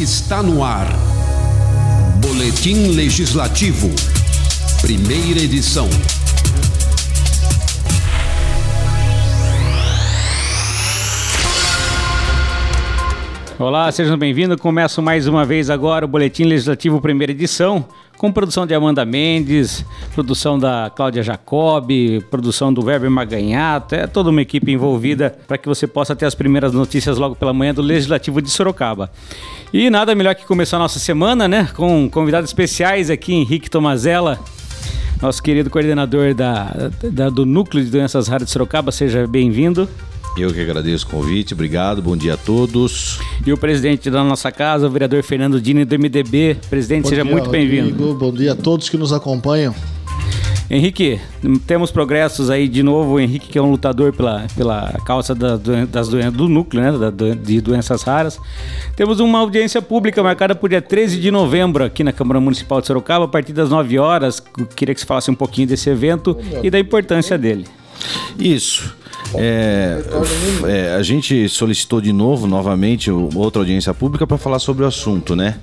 Está no ar. Boletim Legislativo. Primeira edição. Olá, sejam bem-vindos. Começo mais uma vez agora o Boletim Legislativo Primeira Edição, com produção de Amanda Mendes, produção da Cláudia Jacobi, produção do Weber Maganhato, é toda uma equipe envolvida para que você possa ter as primeiras notícias logo pela manhã do Legislativo de Sorocaba. E nada melhor que começar a nossa semana, né, com convidados especiais aqui, Henrique Tomazella, nosso querido coordenador da, da do Núcleo de Doenças Raras de Sorocaba, seja bem-vindo. Eu que agradeço o convite, obrigado, bom dia a todos. E o presidente da nossa casa, o vereador Fernando Dini do MDB. Presidente, bom seja dia, muito bem-vindo. Bom dia a todos que nos acompanham. Henrique, temos progressos aí de novo. O Henrique, que é um lutador pela, pela causa da, das doenças do núcleo, né? Da, de doenças raras. Temos uma audiência pública marcada para o dia 13 de novembro aqui na Câmara Municipal de Sorocaba, a partir das 9 horas. Queria que você falasse um pouquinho desse evento e da importância dele. Isso. É, é, a gente solicitou de novo, novamente, outra audiência pública para falar sobre o assunto, né?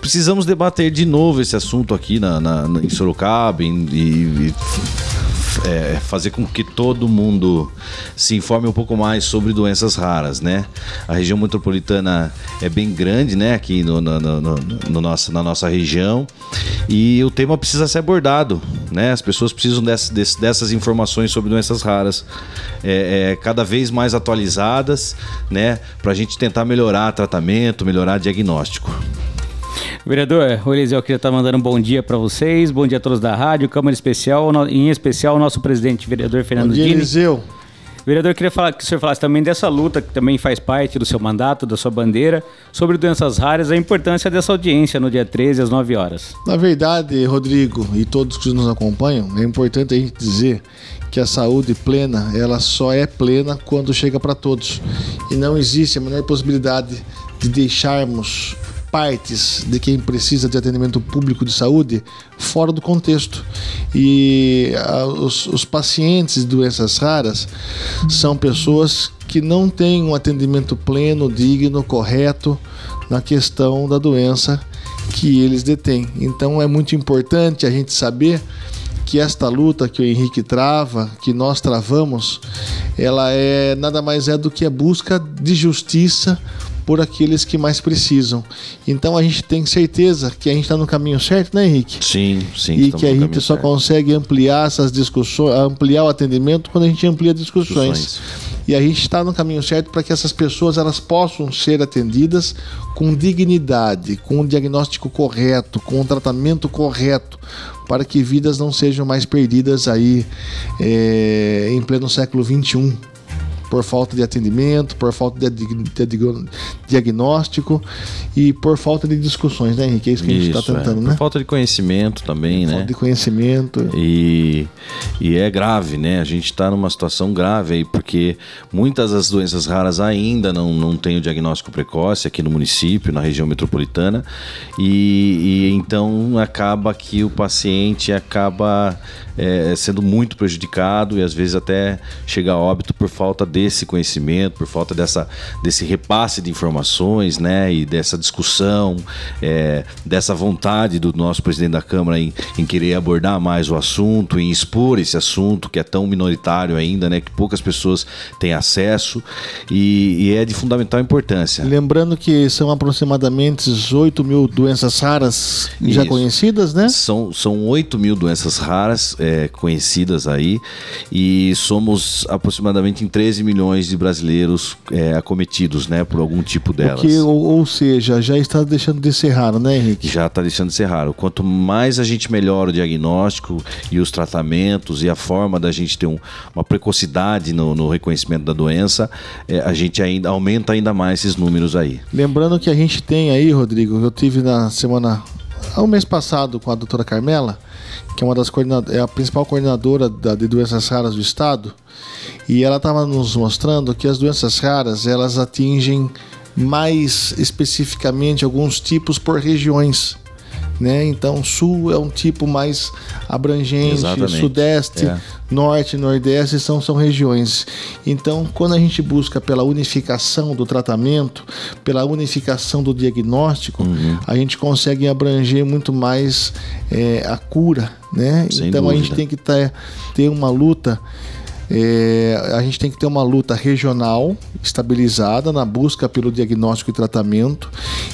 Precisamos debater de novo esse assunto aqui na, na em Sorocaba e é, fazer com que todo mundo se informe um pouco mais sobre doenças raras, né? A região metropolitana é bem grande, né? Aqui no, no, no, no nossa, na nossa região e o tema precisa ser abordado, né? As pessoas precisam dessas, dessas informações sobre doenças raras é, é, cada vez mais atualizadas, né? Para a gente tentar melhorar tratamento, melhorar diagnóstico. Vereador, o Eliseu queria estar mandando um bom dia para vocês, bom dia a todos da rádio, Câmara Especial, em especial o nosso presidente, vereador Fernando bom dia, Dini. Eliseu. Vereador, queria falar, que o senhor falasse também dessa luta, que também faz parte do seu mandato, da sua bandeira, sobre doenças raras, a importância dessa audiência no dia 13, às 9 horas. Na verdade, Rodrigo e todos que nos acompanham, é importante a gente dizer que a saúde plena, ela só é plena quando chega para todos. E não existe a menor possibilidade de deixarmos partes de quem precisa de atendimento público de saúde fora do contexto. E a, os, os pacientes de doenças raras são pessoas que não têm um atendimento pleno, digno, correto na questão da doença que eles detêm. Então é muito importante a gente saber que esta luta que o Henrique trava, que nós travamos, ela é nada mais é do que a busca de justiça por aqueles que mais precisam. Então a gente tem certeza que a gente está no caminho certo, né, Henrique? Sim, sim. E que a gente só certo. consegue ampliar essas discussões, ampliar o atendimento quando a gente amplia discussões. discussões. E a gente está no caminho certo para que essas pessoas elas possam ser atendidas com dignidade, com um diagnóstico correto, com um tratamento correto, para que vidas não sejam mais perdidas aí é, em pleno século 21 por falta de atendimento, por falta de, de, de diagnóstico e por falta de discussões, né, Henrique? É isso que isso, a gente está tentando, é. né? Por falta de conhecimento também, por né? Falta de conhecimento. E, e é grave, né? A gente está numa situação grave aí, porque muitas das doenças raras ainda não, não têm o diagnóstico precoce aqui no município, na região metropolitana, e, e então acaba que o paciente acaba é, sendo muito prejudicado e às vezes até chega a óbito por falta desse conhecimento, por falta dessa, desse repasse de informações, né? E dessa discussão, é, dessa vontade do nosso presidente da Câmara em, em querer abordar mais o assunto, em expor esse assunto que é tão minoritário ainda, né? Que poucas pessoas têm acesso e, e é de fundamental importância. Lembrando que são aproximadamente 8 mil doenças raras Isso. já conhecidas, né? São, são 8 mil doenças raras é, conhecidas aí e somos aproximadamente em 13 milhões de brasileiros é, acometidos, né? Por algum tipo delas. Que, ou, ou, seja, já está deixando de ser raro, né, Henrique? Já está deixando de ser raro. Quanto mais a gente melhora o diagnóstico e os tratamentos e a forma da gente ter um, uma precocidade no, no, reconhecimento da doença, é, a gente ainda aumenta ainda mais esses números aí. Lembrando que a gente tem aí, Rodrigo, eu tive na semana, há um mês passado com a doutora Carmela, que é uma das é a principal coordenadora da, de doenças raras do estado, e ela estava nos mostrando que as doenças raras elas atingem mais especificamente alguns tipos por regiões. né? Então, sul é um tipo mais abrangente, Exatamente. sudeste, É. norte, nordeste são, são regiões. Então, quando a gente busca pela unificação do tratamento, pela unificação do diagnóstico, Uhum. a gente consegue abranger muito mais é, a cura, né? Sem então a gente dúvida. tem que ter, ter uma luta. É, a gente tem que ter uma luta regional estabilizada na busca pelo diagnóstico e tratamento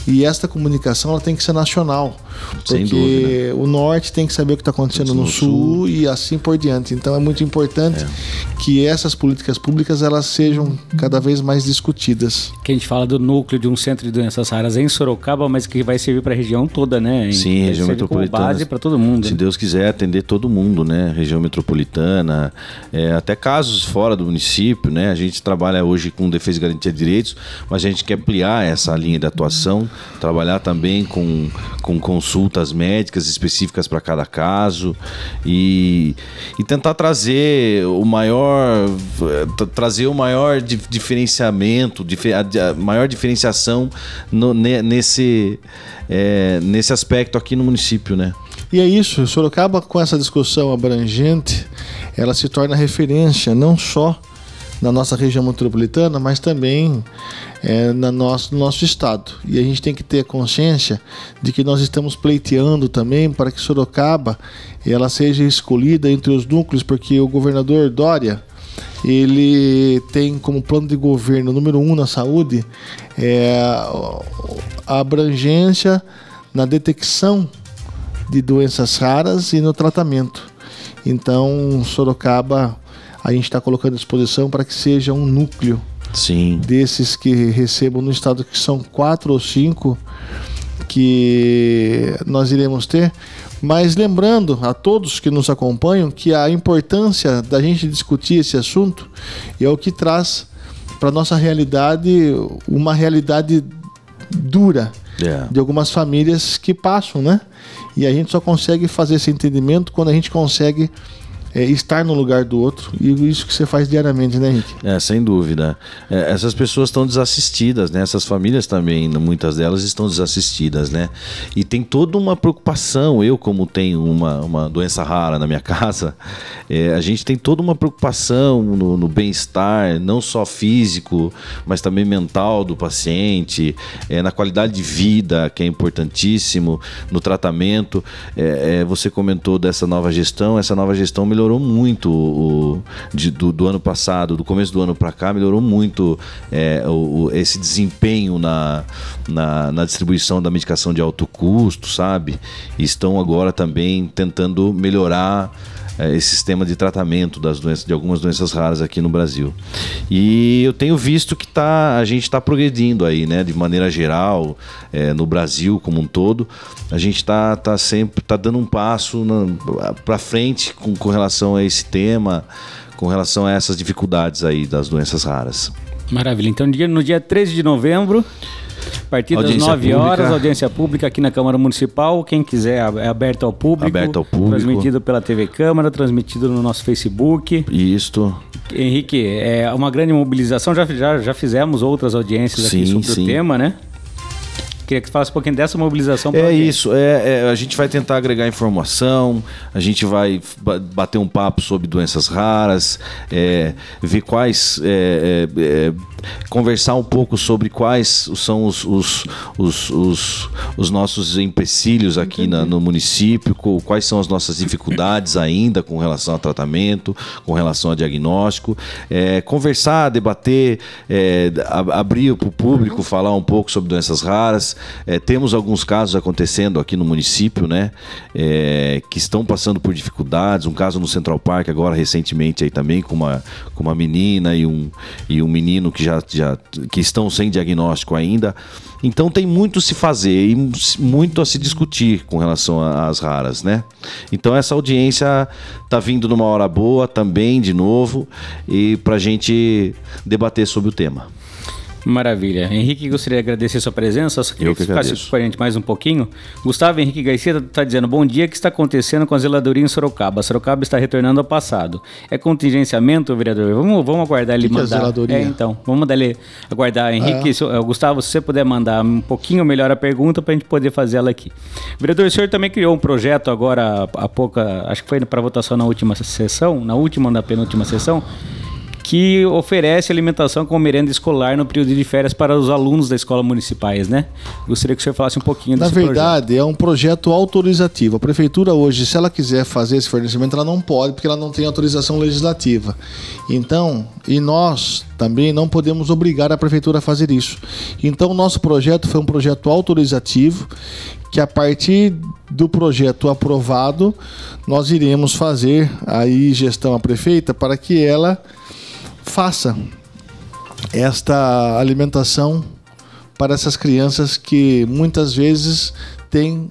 e esta comunicação ela tem que ser nacional Sem porque dúvida. o norte tem que saber o que está acontecendo no, No sul, e assim por diante. Então é muito importante que essas políticas públicas elas sejam cada vez mais discutidas. Que a gente fala do núcleo de um centro de doenças raras em Sorocaba, mas que vai servir para a região toda, né? Sim, Vai região metropolitana. base para todo mundo. Se né? Deus quiser atender todo mundo, né? Região metropolitana, é, até casos fora do município, né? A gente trabalha hoje com defesa e garantia de direitos, mas a gente quer ampliar essa linha de atuação, trabalhar também com, com consultas médicas específicas para cada caso e, e tentar trazer o maior tra- trazer o maior di- diferenciamento, dife- a, maior diferenciação no- ne- nesse é, nesse aspecto aqui no município, né? E é isso, Sorocaba com essa discussão abrangente, ela se torna referência não só na nossa região metropolitana, mas também é, na nosso, no nosso estado. E a gente tem que ter consciência de que nós estamos pleiteando também para que Sorocaba ela seja escolhida entre os núcleos, porque o governador Dória ele tem como plano de governo número um na saúde é, a abrangência na detecção de doenças raras e no tratamento. Então, Sorocaba, a gente está colocando à disposição para que seja um núcleo Sim. desses que recebam no estado, que são quatro ou cinco que nós iremos ter. Mas lembrando a todos que nos acompanham que a importância da gente discutir esse assunto é o que traz para nossa realidade uma realidade dura De algumas famílias que passam, né? E a gente só consegue fazer esse entendimento quando a gente consegue é, estar no lugar do outro. E isso que você faz diariamente, né, Henrique? É, sem dúvida. É, essas pessoas estão desassistidas, né? Essas famílias também, muitas delas estão desassistidas, né? E tem toda uma preocupação. Eu, como tenho uma, uma doença rara na minha casa, é, a gente tem toda uma preocupação no, no bem-estar, não só físico, mas também mental do paciente, é, na qualidade de vida, que é importantíssimo, no tratamento. É, é, você comentou dessa nova gestão, essa nova gestão melhorou muito o, de- do, do ano passado, do começo do ano para cá, melhorou muito é, o- esse desempenho na, na, na distribuição da medicação de alto custo, sabe? E estão agora também tentando melhorar é, esse sistema de tratamento das doenças, de algumas doenças raras aqui no Brasil. E eu tenho visto que tá, a gente está progredindo aí, né? De maneira geral, é, no Brasil como um todo, a gente está tá sempre tá dando um passo para frente com, com relação a esse tema, com relação a essas dificuldades aí das doenças raras. Maravilha. Então, no dia 13 de novembro, partir das Audiência 9 horas, pública. audiência pública aqui na Câmara Municipal. Quem quiser, é aberto ao público. Aberto ao público. Transmitido pela TV Câmara, transmitido no nosso Facebook. Isto, Henrique, é uma grande mobilização. Já, já, já fizemos outras audiências aqui Sim, sobre sim. o tema, né? Queria que você falasse um pouquinho dessa mobilização. É isso, é, é, a gente vai tentar agregar informação, a gente vai ba- bater um papo sobre doenças raras, é, ver quais. é, é, é, conversar um pouco sobre quais são os, os, os, os, os nossos empecilhos aqui na- no município, quais são as nossas dificuldades ainda com relação a tratamento, com relação a diagnóstico. É, conversar, debater, abrir para o público, falar um pouco sobre doenças raras. É, temos alguns casos acontecendo aqui no município, né? é, que estão passando por dificuldades. Um caso no Central Park agora recentemente aí também com uma, com uma menina e um, e um menino que já, já que estão sem diagnóstico ainda. Então tem muito a se fazer e muito a se discutir com relação às raras, né? Então essa audiência tá vindo numa hora boa também de novo e para gente debater sobre o tema. Maravilha. Henrique, gostaria de agradecer a sua presença. Só queria Eu que ficasse com a gente mais um pouquinho. Gustavo Henrique Garcia está dizendo: Bom dia, o que está acontecendo com a zeladoria em Sorocaba? Sorocaba está retornando ao passado. É contingenciamento, vereador? Vamos, vamos aguardar ele Que que é mandar. zeladoria? É, então. Vamos mandar ele aguardar. Henrique, Ah. se- eh, Gustavo, se você puder mandar um pouquinho melhor a pergunta para a gente poder fazer ela aqui. Vereador, o senhor também criou um projeto agora há pouca, acho que foi para votação na última sessão, na última ou na penúltima sessão, que oferece alimentação com merenda escolar no período de férias para os alunos da escola municipais, né? Gostaria que o senhor falasse um pouquinho Na desse projeto. verdade, é um projeto autorizativo. A prefeitura hoje, se ela quiser fazer esse fornecimento, ela não pode, porque ela não tem autorização legislativa. Então, e nós também não podemos obrigar a prefeitura a fazer isso. Então, o nosso projeto foi um projeto autorizativo, que a partir do projeto aprovado, nós iremos fazer aí gestão à prefeita para que ela faça esta alimentação para essas crianças que muitas vezes têm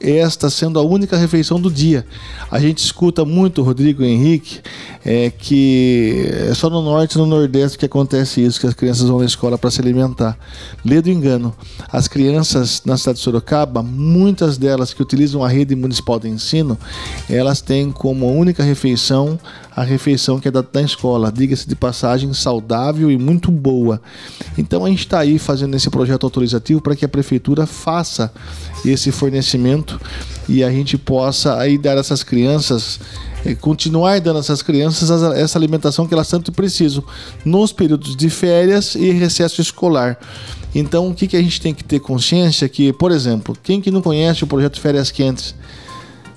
esta sendo a única refeição do dia. A gente escuta muito, Rodrigo Henrique, é, que é só no norte e no nordeste que acontece isso, que as crianças vão na escola para se alimentar. Lê do engano. As crianças na cidade de Sorocaba, muitas delas que utilizam a rede municipal de ensino, elas têm como única refeição a refeição que é dada na escola, diga-se de passagem, saudável e muito boa. Então a gente está aí fazendo esse projeto autorizativo para que a prefeitura faça esse fornecimento e a gente possa aí dar essas crianças eh, continuar dando essas crianças essa alimentação que elas tanto precisam nos períodos de férias e recesso escolar. Então, o que, que a gente tem que ter consciência que, por exemplo, quem que não conhece o projeto Férias Quentes,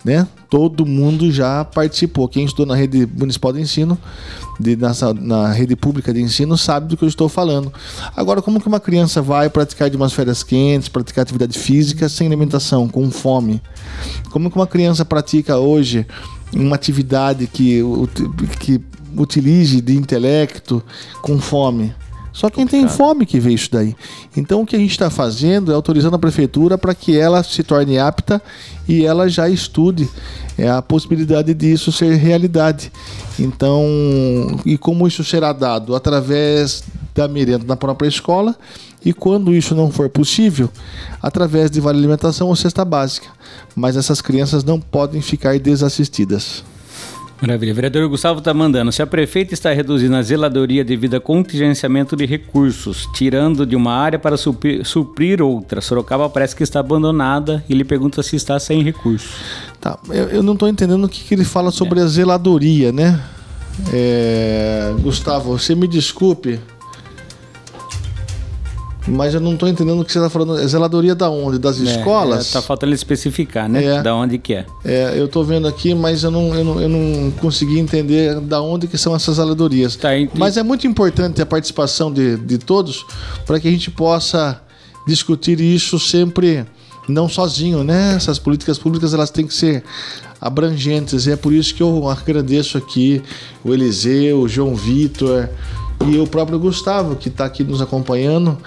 né? Todo mundo já participou. Quem estudou na rede municipal de ensino, de, na, na rede pública de ensino, sabe do que eu estou falando. Agora, como que uma criança vai praticar de umas férias quentes, praticar atividade física sem alimentação, com fome? Como que uma criança pratica hoje uma atividade que, que utilize de intelecto com fome? Só quem tem fome que vê isso daí. Então o que a gente está fazendo é autorizando a prefeitura para que ela se torne apta e ela já estude é, a possibilidade disso ser realidade. Então, e como isso será dado? Através da merenda na própria escola e quando isso não for possível, através de vale alimentação ou cesta básica. Mas essas crianças não podem ficar desassistidas. Maravilha. Vereador Gustavo está mandando. Se a prefeita está reduzindo a zeladoria devido a contingenciamento de recursos, tirando de uma área para suprir, suprir outra, Sorocaba parece que está abandonada e ele pergunta se está sem recursos. Tá, eu, eu não estou entendendo o que, que ele fala sobre a zeladoria, né? É, Gustavo, você me desculpe, mas eu não estou entendendo o que você está falando. É zeladoria da onde? Das escolas? É, tá faltando ele especificar, né? É. Da onde que é. É, eu estou vendo aqui, mas eu não, eu, não, eu não consegui entender da onde que são essas zeladorias. Tá, Mas é muito importante a participação de, de todos para que a gente possa discutir isso sempre não sozinho, né? Essas políticas públicas elas têm que ser abrangentes e é por isso que eu agradeço aqui o Eliseu, o João Vitor e o próprio Gustavo que está aqui nos acompanhando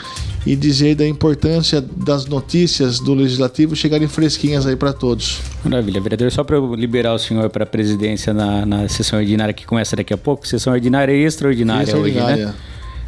e dizer da importância das notícias do legislativo chegarem fresquinhas aí para todos. Maravilha. Vereador, só para eu liberar o senhor para a presidência na, na sessão ordinária que começa daqui a pouco, sessão ordinária e extraordinária, hoje, Extraordinária. né?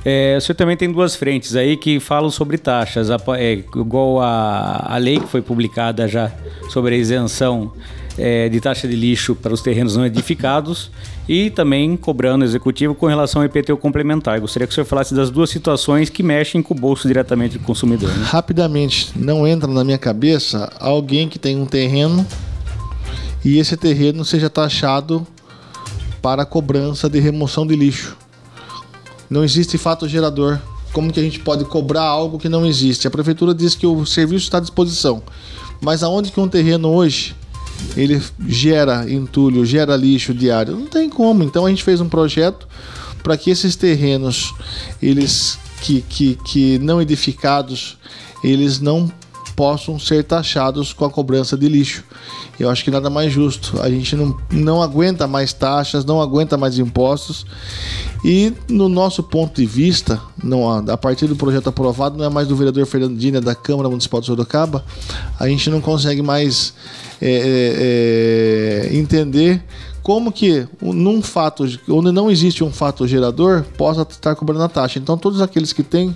É, o senhor também tem duas frentes aí que falam sobre taxas, é, igual a, a lei que foi publicada já sobre a isenção é, de taxa de lixo para os terrenos não edificados e também cobrando executivo com relação ao IPTU complementar. Gostaria que o senhor falasse das duas situações que mexem com o bolso diretamente do consumidor. Né? Rapidamente, não entra na minha cabeça alguém que tem um terreno e esse terreno seja taxado para cobrança de remoção de lixo. Não existe fato gerador. Como que a gente pode cobrar algo que não existe? A prefeitura diz que o serviço está à disposição. Mas aonde que um terreno hoje ele gera entulho, gera lixo diário? Não tem como. Então a gente fez um projeto para que esses terrenos, eles que, que, que não edificados, eles não possam ser taxados com a cobrança de lixo. Eu acho que nada mais justo. A gente não, não aguenta mais taxas, não aguenta mais impostos. E no nosso ponto de vista, não, a partir do projeto aprovado, não é mais do vereador Fernando Dina da Câmara Municipal de Sorocaba, a gente não consegue mais é, é, é, entender como que num fato onde não existe um fato gerador possa estar cobrando a taxa. Então todos aqueles que têm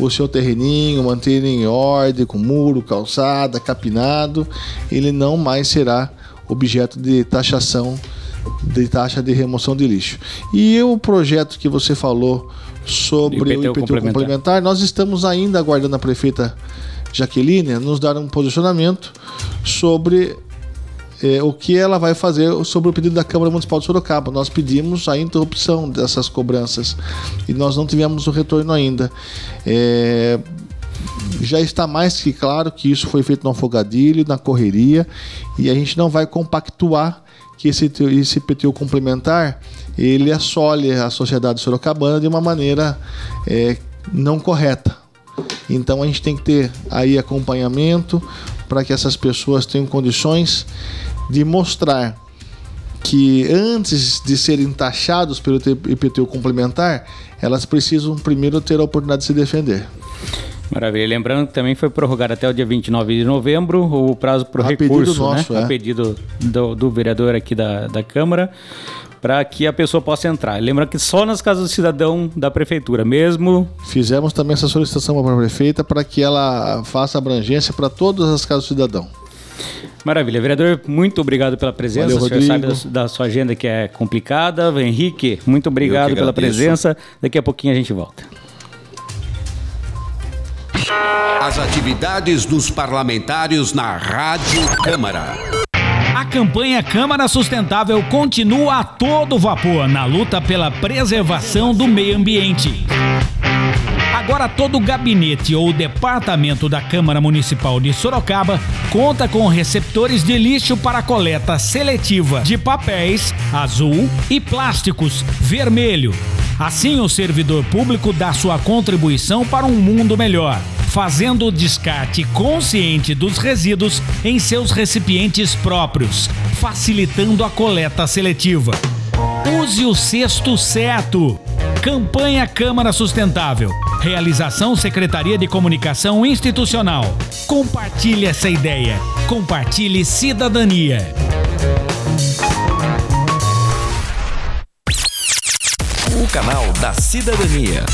o seu terreninho, manter em ordem, com muro, calçada, capinado, ele não mais será objeto de taxação de taxa de remoção de lixo. E o projeto que você falou sobre IPTU o IPTU complementar. complementar, nós estamos ainda aguardando a prefeita Jaqueline nos dar um posicionamento sobre é, o que ela vai fazer sobre o pedido da Câmara Municipal de Sorocaba. Nós pedimos a interrupção dessas cobranças e nós não tivemos o retorno ainda. É, já está mais que claro que isso foi feito no afogadilho, na correria, e a gente não vai compactuar que esse, esse PTU complementar ele assole a sociedade sorocabana de uma maneira é, não correta. Então a gente tem que ter aí acompanhamento para que essas pessoas tenham condições de mostrar que antes de serem taxados pelo IPTU complementar, elas precisam primeiro ter a oportunidade de se defender. Maravilha. Lembrando que também foi prorrogado até o dia 29 de novembro o prazo para o recurso, nosso, né? É. A pedido do, do, vereador aqui da, da Câmara, para que a pessoa possa entrar. Lembrando que só nas casas do cidadão da prefeitura, mesmo. Fizemos também essa solicitação para a prefeita para que ela faça abrangência para todas as casas do cidadão. Maravilha. Vereador, muito obrigado pela presença. Valeu, o senhor sabe da, da, sua agenda que é complicada. Henrique, muito obrigado pela presença. Daqui a pouquinho a gente volta. As atividades dos parlamentares na Rádio Câmara. A campanha Câmara Sustentável continua a todo vapor na luta pela preservação do meio ambiente. Agora todo o gabinete ou departamento da Câmara Municipal de Sorocaba conta com receptores de lixo para coleta seletiva de papéis azul e plásticos vermelho. Assim, o servidor público dá sua contribuição para um mundo melhor, fazendo o descarte consciente dos resíduos em seus recipientes próprios, facilitando a coleta seletiva. Use o cesto certo. Campanha Câmara Sustentável. Realização Secretaria de Comunicação Institucional. Compartilhe essa ideia. Compartilhe cidadania. O canal da cidadania.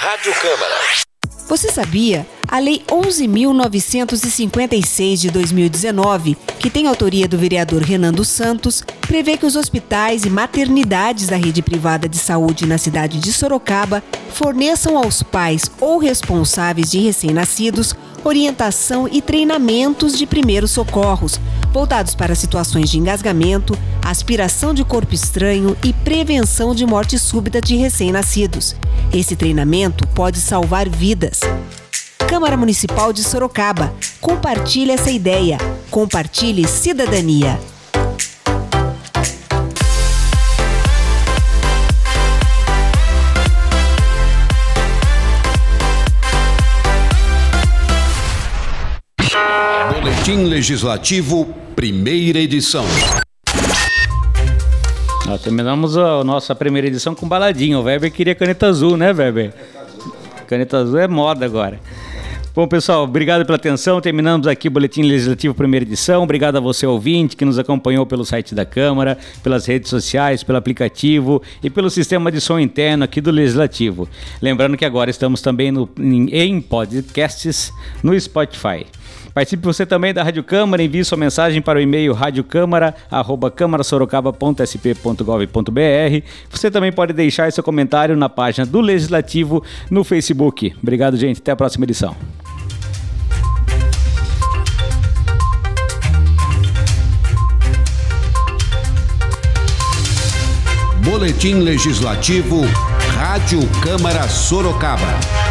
Rádio Câmara. Você sabia? A Lei 11.956 de 2019, que tem autoria do vereador Renan dos Santos, prevê que os hospitais e maternidades da rede privada de saúde na cidade de Sorocaba forneçam aos pais ou responsáveis de recém-nascidos orientação e treinamentos de primeiros socorros, voltados para situações de engasgamento, aspiração de corpo estranho e prevenção de morte súbita de recém-nascidos. Esse treinamento pode salvar vidas. Câmara Municipal de Sorocaba. Compartilhe essa ideia. Compartilhe cidadania. Legislativo, primeira edição. Nós terminamos a nossa primeira edição com baladinho. O Weber queria caneta azul, né, Weber? Caneta azul é moda agora. Bom, pessoal, obrigado pela atenção. Terminamos aqui o Boletim Legislativo primeira edição. Obrigado a você, ouvinte, que nos acompanhou pelo site da Câmara, pelas redes sociais, pelo aplicativo e pelo sistema de som interno aqui do Legislativo. Lembrando que agora estamos também no, em, em podcasts no Spotify. Participe você também da Rádio Câmara, envie sua mensagem para o e-mail radiocâmara@camarasorocaba.sp.gov.br. Você também pode deixar seu comentário na página do Legislativo no Facebook. Obrigado, gente. Até a próxima edição. Boletim Legislativo, Rádio Câmara Sorocaba.